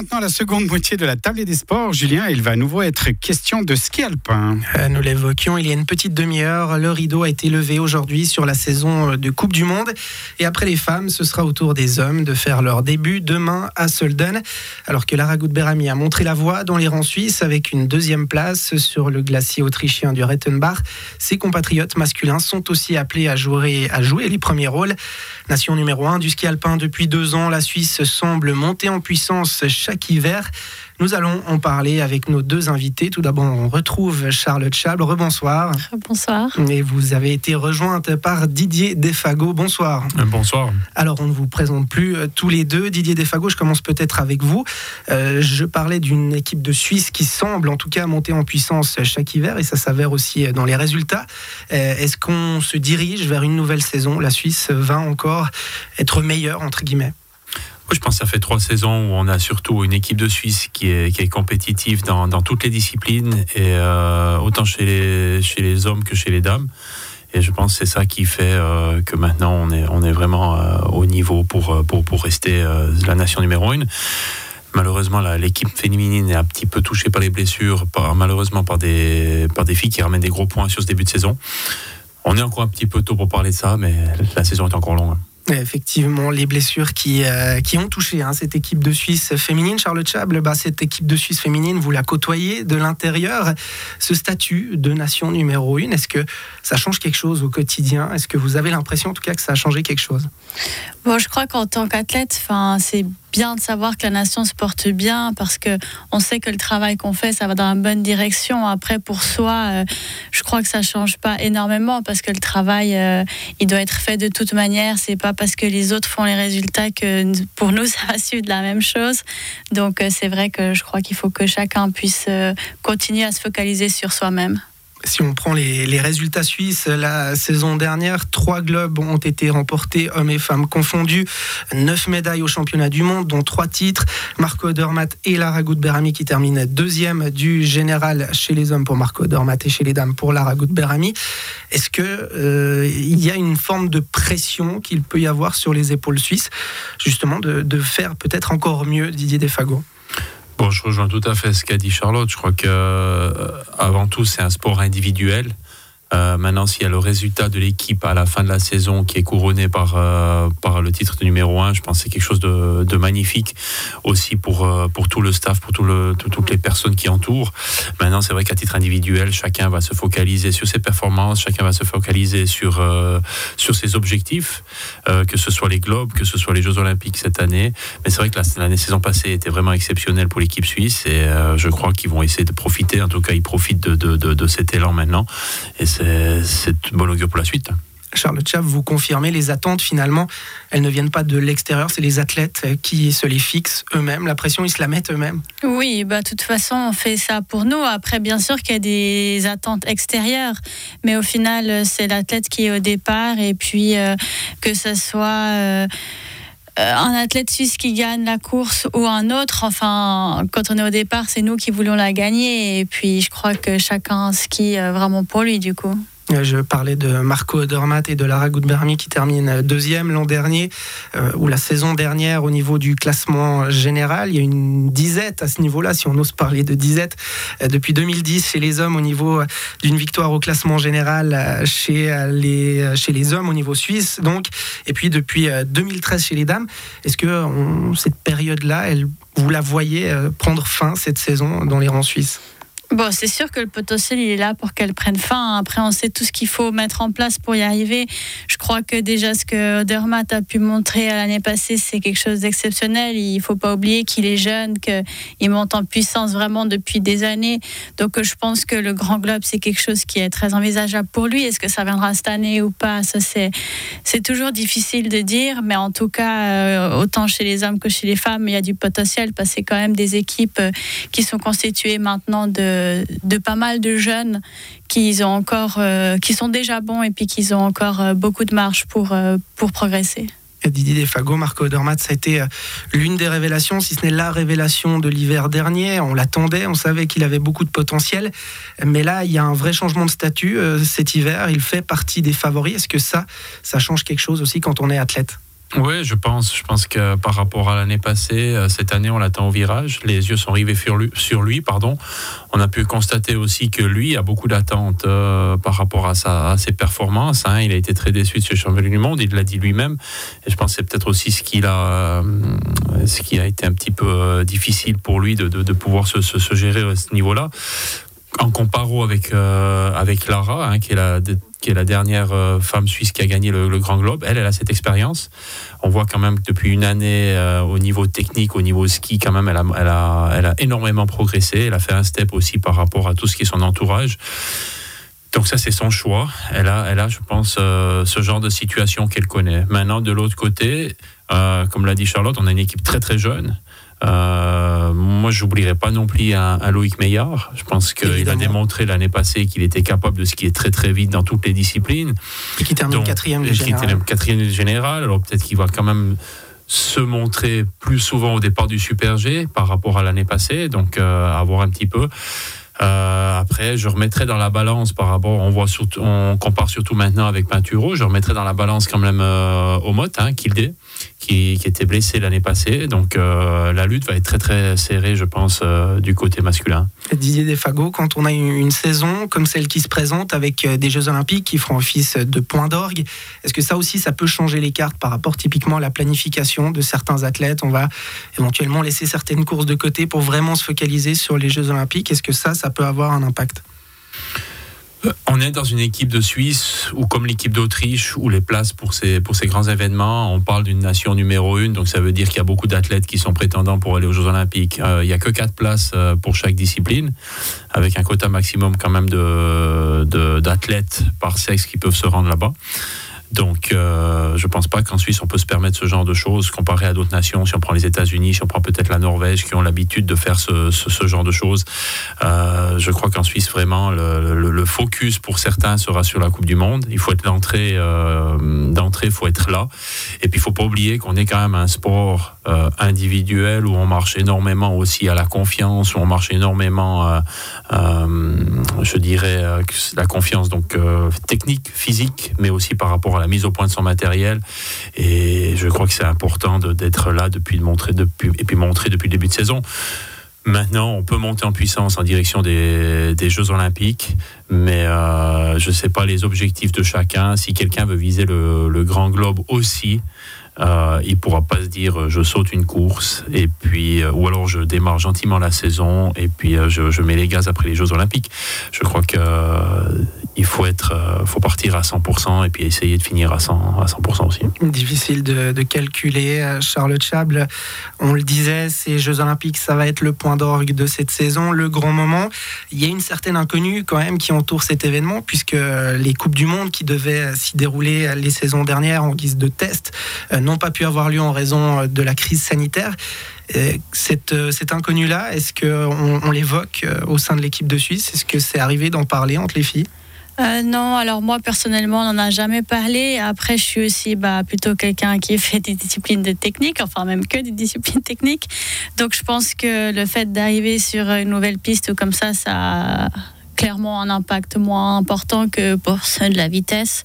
maintenant la seconde moitié de la table des sports. Julien, il va à nouveau être question de ski alpin. Euh, nous l'évoquions il y a une petite demi-heure. Le rideau a été levé aujourd'hui sur la saison de Coupe du Monde. Et après les femmes, ce sera au tour des hommes de faire leur début demain à Solden. Alors que Lara Berami a montré la voie dans les rangs suisses avec une deuxième place sur le glacier autrichien du Rettenbach. Ses compatriotes masculins sont aussi appelés à jouer, à jouer les premiers rôles. Nation numéro 1 du ski alpin depuis deux ans, la Suisse semble monter en puissance chaque hiver. Nous allons en parler avec nos deux invités. Tout d'abord, on retrouve Charlotte Chable. Rebonsoir. Bonsoir. Et vous avez été rejointe par Didier Defago. Bonsoir. Euh, bonsoir. Alors, on ne vous présente plus euh, tous les deux. Didier Defago, je commence peut-être avec vous. Euh, je parlais d'une équipe de Suisse qui semble en tout cas monter en puissance chaque hiver et ça s'avère aussi dans les résultats. Est-ce qu'on se dirige vers une nouvelle saison? La Suisse va encore être meilleure, entre guillemets? Je pense que ça fait trois saisons où on a surtout une équipe de Suisse qui est, compétitive dans, toutes les disciplines, et euh, autant chez les, hommes que chez les dames. Et je pense que c'est ça qui fait euh, que maintenant on est, vraiment euh, au niveau pour, rester la nation numéro une. Malheureusement, l'équipe féminine est un petit peu touchée par les blessures, malheureusement par des, par des filles qui ramènent des gros points sur ce début de saison. On est encore un petit peu tôt pour parler de ça, mais la saison est encore longue. Effectivement, les blessures qui, euh, qui ont touché hein, cette équipe de Suisse féminine. Charlotte Chable, bah, cette équipe de Suisse féminine, vous la côtoyez de l'intérieur. Ce statut de nation numéro une, est-ce que ça change quelque chose au quotidien? Est-ce que vous avez l'impression en tout cas que ça a changé quelque chose? Bon, je crois qu'en tant qu'athlète, c'est bien de savoir que la nation se porte bien parce que on sait que le travail qu'on fait, ça va dans la bonne direction. Après, pour soi, euh, je crois que ça change pas énormément parce que le travail, euh, il doit être fait de toute manière. C'est pas parce que les autres font les résultats que pour nous, ça va suivre la même chose. Donc, euh, c'est vrai que je crois qu'il faut que chacun puisse continuer à se focaliser sur soi-même si on prend les, résultats suisses, la saison dernière, trois globes ont été remportés, hommes et femmes confondus, neuf médailles au championnat du monde, dont trois titres. Marco Dormat et Lara Berami qui terminent deuxième du général chez les hommes pour Marco Dormat et chez les dames pour Lara Berami. Est-ce qu'il euh, y a une forme de pression qu'il peut y avoir sur les épaules suisses, justement de, de faire peut-être encore mieux Didier Desfago Bon, je rejoins tout à fait ce qu'a dit Charlotte. Je crois que euh, avant tout, c'est un sport individuel. Euh, maintenant, s'il y a le résultat de l'équipe à la fin de la saison qui est couronné par, euh, par le titre de numéro 1, je pense que c'est quelque chose de, de, magnifique aussi pour, euh, pour tout le staff, pour tout le, toutes les personnes qui entourent. Maintenant, c'est vrai qu'à titre individuel, chacun va se focaliser sur ses performances, chacun va se focaliser sur, sur ses objectifs, que ce soit les globes, que ce soit les Jeux Olympiques cette année. Mais c'est vrai que la, saison passée était vraiment exceptionnelle pour l'équipe suisse et je crois qu'ils vont essayer de profiter, en tout cas, ils profitent de, de, de, cet élan maintenant. Bon augure pour la suite. Charlotte Chav, vous confirmez, les attentes finalement, elles ne viennent pas de l'extérieur, c'est les athlètes qui se les fixent eux-mêmes, la pression, ils se la mettent eux-mêmes. Oui, bah, de toute façon, on fait ça pour nous. Après, bien sûr qu'il y a des attentes extérieures, mais au final, c'est l'athlète qui est au départ, et puis euh, que ce soit... Euh, un athlète suisse qui gagne la course ou un autre, enfin, quand on est au départ, c'est nous qui voulons la gagner. Et puis, je crois que chacun skie vraiment pour lui, du coup. Je parlais de Marco Odermatt et de Lara Goudbermi qui terminent deuxième l'an dernier, euh, ou la saison dernière au niveau du classement général. Il y a une disette à ce niveau-là, si on ose parler de disette, euh, depuis 2010 chez les hommes au niveau d'une victoire au classement général euh, chez les, chez les hommes au niveau suisse, donc, et puis depuis 2013 chez les dames. Est-ce que cette période-là, vous la voyez prendre fin cette saison dans les rangs suisses? Bon, c'est sûr que le potentiel, il est là pour qu'elle prenne fin. Après, on sait tout ce qu'il faut mettre en place pour y arriver. Je crois que déjà, ce que Dermat a pu montrer l'année passée, c'est quelque chose d'exceptionnel. Il ne faut pas oublier qu'il est jeune, qu'il monte en puissance vraiment depuis des années. Donc, je pense que le Grand Globe, c'est quelque chose qui est très envisageable pour lui. Est-ce que ça viendra cette année ou pas? Ça, c'est, c'est toujours difficile de dire. Mais en tout cas, euh, autant chez les hommes que chez les femmes, il y a du potentiel parce que c'est quand même des équipes euh, qui sont constituées maintenant de de, pas mal de jeunes qui, ont encore, euh, qui sont déjà bons et puis qui ont encore euh, beaucoup de marge pour, euh, pour progresser. Didier Defago, Marco Odermatt, ça a été l'une des révélations, si ce n'est la révélation de l'hiver dernier. On l'attendait, on savait qu'il avait beaucoup de potentiel. Mais là, il y a un vrai changement de statut cet hiver. Il fait partie des favoris. Est-ce que ça, ça change quelque chose aussi quand on est athlète? Oui, je pense. Je pense que par rapport à l'année passée, euh, cette année, on l'attend au virage. Les yeux sont rivés sur lui. Sur lui pardon. On a pu constater aussi que lui a beaucoup d'attentes euh, par rapport à, sa, ses performances. Hein. Il a été très déçu de ce championnat du monde. Il l'a dit lui-même. Et je pense que c'est peut-être aussi ce, qu'il a, euh, ce qui a été un petit peu difficile pour lui de, de, de pouvoir se, se, se, gérer à ce niveau-là. En comparo avec, avec Lara, hein, qui est la qui est la dernière euh, femme suisse qui a gagné le, Grand Globe. Elle, elle a cette expérience. On voit quand même que depuis une année, euh, au niveau technique, au niveau ski, quand même, elle a, elle, a, elle a énormément progressé. Elle a fait un step aussi par rapport à tout ce qui est son entourage. Donc ça, c'est son choix. Elle a, elle a je pense, euh, ce genre de situation qu'elle connaît. Maintenant, de l'autre côté, comme l'a dit Charlotte, on a une équipe très très jeune. Euh, moi, j'oublierai pas non plus un, Loïc Meillard. Je pense qu'il a démontré l'année passée qu'il était capable de skier très très vite dans toutes les disciplines. Et qui termine quatrième du général. quatrième général. Alors peut-être qu'il va quand même se montrer plus souvent au départ du Super G par rapport à l'année passée. Donc, euh, à voir un petit peu. Euh, après, je remettrai dans la balance par rapport, on voit surtout, compare surtout maintenant avec Pinturo, je remettrai dans la balance quand même euh, Omot, hein, Kildé, qui, était blessé l'année passée. Donc euh, la lutte va être très très serrée, je pense, euh, du côté masculin. Didier Desfago, quand on a une saison comme celle qui se présente avec des Jeux Olympiques qui feront office de point d'orgue, est-ce que ça aussi, ça peut changer les cartes par rapport typiquement à la planification de certains athlètes? On va éventuellement laisser certaines courses de côté pour vraiment se focaliser sur les Jeux Olympiques. Est-ce que ça, ça peut avoir un impact on est dans une équipe de Suisse ou comme l'équipe d'Autriche où les places pour ces, pour ces grands événements, on parle d'une nation numéro une, donc ça veut dire qu'il y a beaucoup d'athlètes qui sont prétendants pour aller aux Jeux Olympiques. Euh, il n'y a que quatre places euh, pour chaque discipline, avec un quota maximum quand même d'athlètes de, par sexe qui peuvent se rendre là-bas. Donc, euh, je ne pense pas qu'en Suisse, on peut se permettre ce genre de choses comparé à d'autres nations. Si on prend les États-Unis, si on prend peut-être la Norvège, qui ont l'habitude de faire ce, genre de choses. Euh, je crois qu'en Suisse, vraiment, le, focus pour certains sera sur la Coupe du Monde. Il faut être l'entrée, euh, d'entrée, il faut être là. Et puis, il faut pas oublier qu'on est quand même un sport individuel où on marche énormément aussi à la confiance, où on marche énormément, je dirais, la confiance donc technique, physique, mais aussi par rapport à la mise au point de son matériel. Et je crois que c'est important d'être là depuis, de montrer depuis, et puis montrer depuis le début de saison. Maintenant, on peut monter en puissance en direction des, des Jeux Olympiques, mais euh, je ne sais pas les objectifs de chacun. Si quelqu'un veut viser le, le Grand Globe aussi, euh, il pourra pas se dire euh, je saute une course et puis euh, ou alors je démarre gentiment la saison et puis euh, je, mets les gaz après les Jeux Olympiques. Je crois que il faut être, faut partir à 100% et puis essayer de finir à 100 à 100% aussi. Difficile de, calculer. Charlotte Chable, on le disait, ces Jeux Olympiques, ça va être le point d'orgue de cette saison, le grand moment. Il y a une certaine inconnue quand même qui entoure cet événement puisque les coupes du monde qui devaient s'y dérouler les saisons dernières en guise de test n'ont pas pu avoir lieu en raison de la crise sanitaire. Cette, cet inconnu-là, est-ce qu'on on, l'évoque euh, au sein de l'équipe de Suisse? Est-ce que c'est arrivé d'en parler entre les filles? Euh, non, alors moi personnellement, on n'en a jamais parlé. Après, je suis aussi bah, plutôt quelqu'un qui fait des disciplines de technique, enfin même que des disciplines techniques. Donc je pense que le fait d'arriver sur une nouvelle piste comme ça, ça a clairement un impact moins important que pour ceux de la vitesse.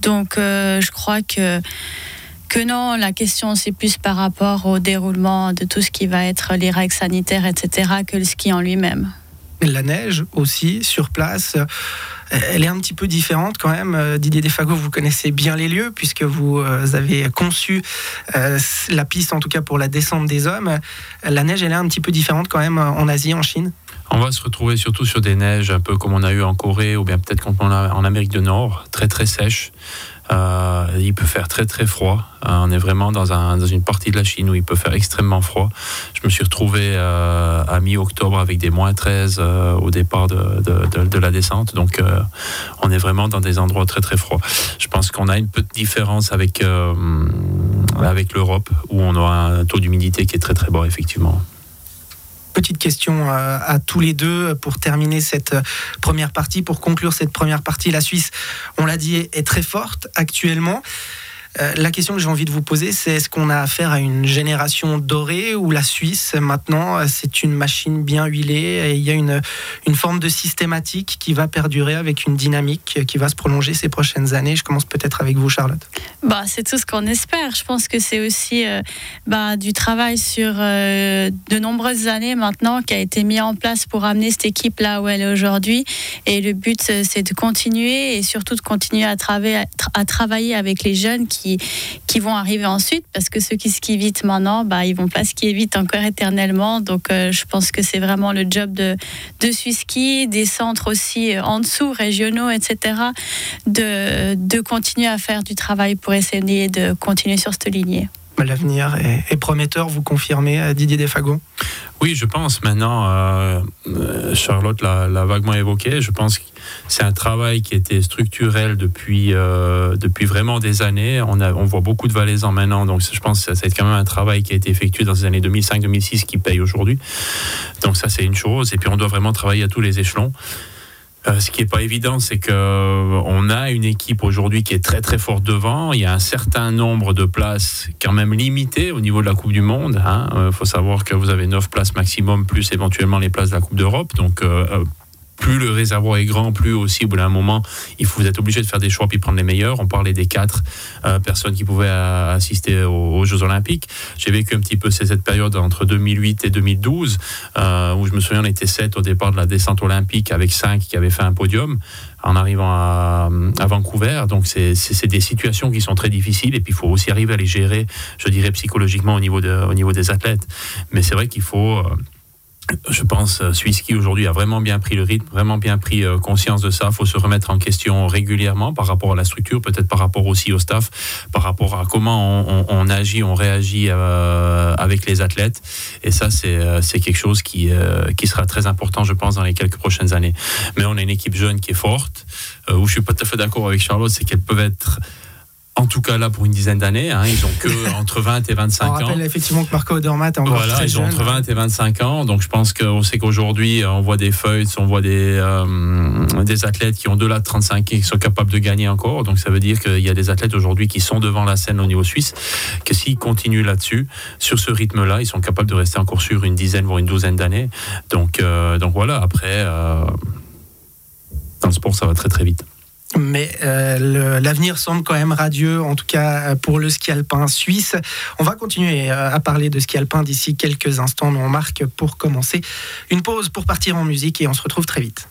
Donc euh, je crois que que non, la question c'est plus par rapport au déroulement de tout ce qui va être les règles sanitaires, etc., que le ski en lui-même. La neige aussi sur place, elle est un petit peu différente quand même. Didier Defago, vous connaissez bien les lieux puisque vous euh, avez conçu euh, la piste, en tout cas pour la descente des hommes. La neige, elle est un petit peu différente quand même en Asie, en Chine. On va se retrouver surtout sur des neiges un peu comme on a eu en Corée ou bien peut-être comme on a en Amérique du Nord, très très sèches. Euh, il peut faire très très froid. Euh, on est vraiment dans, un, dans, une partie de la Chine où il peut faire extrêmement froid. Je me suis retrouvé euh, à mi-octobre avec des moins 13 euh, au départ de, la descente. Donc on est vraiment dans des endroits très très froids. Je pense qu'on a une petite différence avec, avec l'Europe où on a un taux d'humidité qui est très très bas effectivement petite question euh, à tous les deux pour terminer cette euh, première partie, pour conclure cette première partie. La Suisse, on l'a dit, est très forte actuellement. Euh, la question que j'ai envie de vous poser, c'est est-ce qu'on a affaire à une génération dorée ou la Suisse, maintenant, c'est une machine bien huilée et il y a une, une forme de systématique qui va perdurer avec une dynamique qui va se prolonger ces prochaines années Je commence peut-être avec vous, Charlotte. Bah, c'est tout ce qu'on espère. Je pense que c'est aussi bah, du travail sur de nombreuses années maintenant qui a été mis en place pour amener cette équipe là où elle est aujourd'hui. Et le but, c'est de continuer et surtout de continuer à travailler, à travailler avec les jeunes qui, qui vont arriver ensuite, parce que ceux qui skient vite maintenant, bah, ils vont pas skier vite encore éternellement. Donc, euh, je pense que c'est vraiment le job de, de des centres aussi euh, en dessous, régionaux, etc., de, de continuer à faire du travail pour essayer de continuer sur cette lignée. L'avenir est, prometteur, vous confirmez, euh, Didier Defago Oui, je pense maintenant, euh, euh, Charlotte l'a vaguement évoqué, je pense que c'est un travail qui était structurel depuis, depuis vraiment des années. On, voit beaucoup de valaisans maintenant, donc je pense que c'est quand même un travail qui a été effectué dans les années 2005-2006 qui paye aujourd'hui. Donc ça, c'est une chose. Et puis on doit vraiment travailler à tous les échelons. Euh, ce qui n'est pas évident, c'est qu'on euh, a une équipe aujourd'hui qui est très très forte devant. Il y a un certain nombre de places quand même limitées au niveau de la Coupe du Monde. Il hein. euh, faut savoir que vous avez 9 places maximum, plus éventuellement les places de la Coupe d'Europe. Donc plus le réservoir est grand, plus aussi au bout d'un moment, il faut, vous êtes obligé de faire des choix puis prendre les meilleurs. On parlait des quatre euh, personnes qui pouvaient euh, assister aux, Jeux Olympiques. J'ai vécu un petit peu cette période entre 2008 et 2012, euh, où je me souviens, on était sept au départ de la descente olympique avec cinq qui avaient fait un podium en arrivant à, Vancouver. Donc c'est des situations qui sont très difficiles et puis il faut aussi arriver à les gérer, je dirais psychologiquement au niveau, au niveau des athlètes. Mais c'est vrai qu'il faut je pense, euh, Swisski aujourd'hui a vraiment bien pris le rythme, vraiment bien pris euh, conscience de ça. Il faut se remettre en question régulièrement par rapport à la structure, peut-être par rapport aussi au staff, par rapport à comment on, agit, on réagit euh, avec les athlètes. Et ça, c'est quelque chose qui, qui sera très important, je pense, dans les quelques prochaines années. Mais on a une équipe jeune qui est forte. où je suis pas tout à fait d'accord avec Charlotte, c'est qu'elle peut être en tout cas là pour une dizaine d'années. Hein, ils ont que entre 20 et 25 ans. On rappelle effectivement que Marco Odermatt est encore voilà, très ils ont entre 20 et 25 ans. Donc je pense qu'on sait qu'aujourd'hui on voit des feuilles, on voit des, euh, des athlètes qui ont de là de 35 et qui sont capables de gagner encore. Donc ça veut dire qu'il y a des athlètes aujourd'hui qui sont devant la scène au niveau suisse, que s'ils continuent là-dessus, sur ce rythme-là, ils sont capables de rester encore sur une dizaine voire une douzaine d'années. Donc, euh, donc voilà, après, euh, dans le sport ça va très très vite mais euh, l'avenir semble quand même radieux, en tout cas pour le ski alpin suisse. On va continuer euh, à parler de ski alpin d'ici quelques instants, mais on marque pour commencer une pause pour partir en musique et on se retrouve très vite.